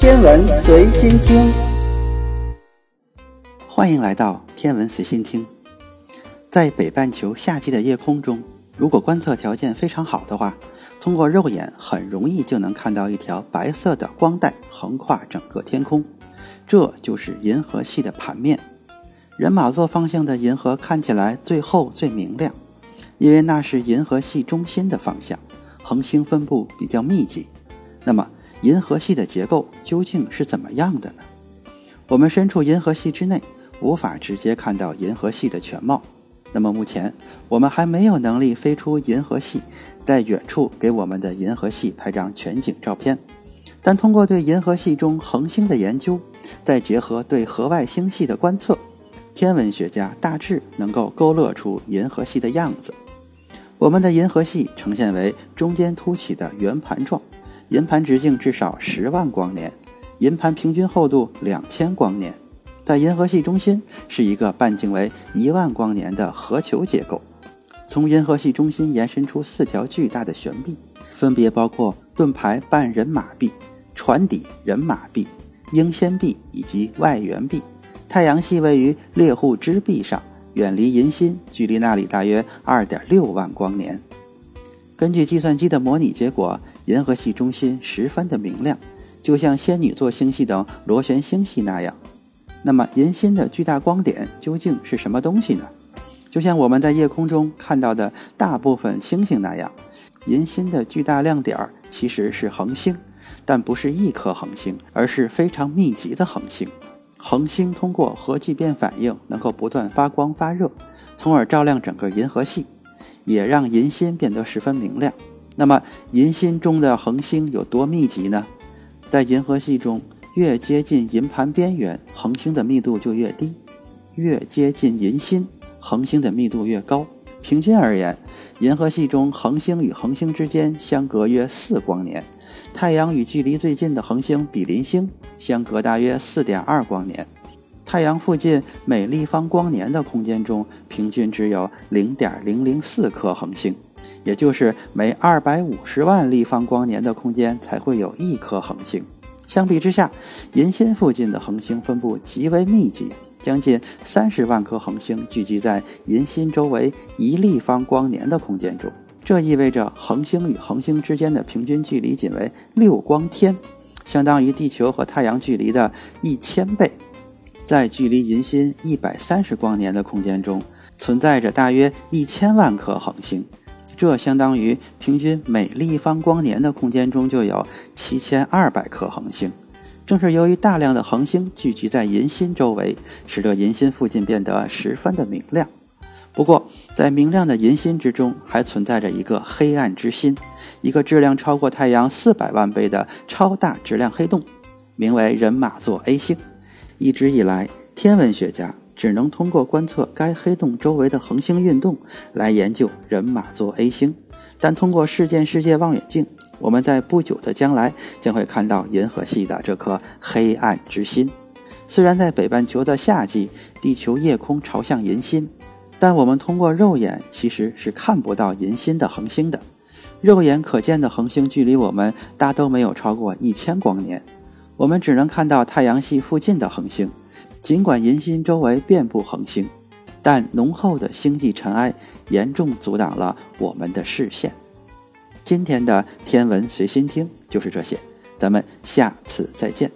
天文随心听，欢迎来到天文随心听。在北半球夏季的夜空中，如果观测条件非常好的话，通过肉眼很容易就能看到一条白色的光带横跨整个天空，这就是银河系的盘面。人马座方向的银河看起来最后最明亮，因为那是银河系中心的方向，恒星分布比较密集。那么，银河系的结构究竟是怎么样的呢？我们身处银河系之内，无法直接看到银河系的全貌。那么目前我们还没有能力飞出银河系，在远处给我们的银河系拍张全景照片。但通过对银河系中恒星的研究，再结合对河外星系的观测，天文学家大致能够勾勒出银河系的样子。我们的银河系呈现为中间凸起的圆盘状。银盘直径至少十万光年，银盘平均厚度两千光年，在银河系中心是一个半径为一万光年的核球结构。从银河系中心延伸出四条巨大的悬臂，分别包括盾牌半人马臂、船底人马臂、英仙臂以及外缘臂。太阳系位于猎户之臂上，远离银心，距离那里大约二点六万光年。根据计算机的模拟结果。银河系中心十分的明亮，就像仙女座星系等螺旋星系那样。那么，银心的巨大光点究竟是什么东西呢？就像我们在夜空中看到的大部分星星那样，银心的巨大亮点其实是恒星，但不是一颗恒星，而是非常密集的恒星。恒星通过核聚变反应，能够不断发光发热，从而照亮整个银河系，也让银心变得十分明亮。那么，银心中的恒星有多密集呢？在银河系中，越接近银盘边缘，恒星的密度就越低；越接近银心，恒星的密度越高。平均而言，银河系中恒星与恒星之间相隔约四光年。太阳与距离最近的恒星比邻星相隔大约四点二光年。太阳附近每立方光年的空间中，平均只有零点零零四颗恒星。也就是每二百五十万立方光年的空间才会有一颗恒星。相比之下，银心附近的恒星分布极为密集，将近三十万颗恒星聚集在银心周围一立方光年的空间中。这意味着恒星与恒星之间的平均距离仅为六光天，相当于地球和太阳距离的一千倍。在距离银心一百三十光年的空间中，存在着大约一千万颗恒星。这相当于平均每立方光年的空间中就有七千二百颗恒星。正是由于大量的恒星聚集在银心周围，使得银心附近变得十分的明亮。不过，在明亮的银心之中，还存在着一个黑暗之心，一个质量超过太阳四百万倍的超大质量黑洞，名为人马座 A 星。一直以来，天文学家。只能通过观测该黑洞周围的恒星运动来研究人马座 A 星，但通过事件世界望远镜，我们在不久的将来将会看到银河系的这颗黑暗之心。虽然在北半球的夏季，地球夜空朝向银心，但我们通过肉眼其实是看不到银心的恒星的。肉眼可见的恒星距离我们大都没有超过一千光年，我们只能看到太阳系附近的恒星。尽管银心周围遍布恒星，但浓厚的星际尘埃严重阻挡了我们的视线。今天的天文随心听就是这些，咱们下次再见。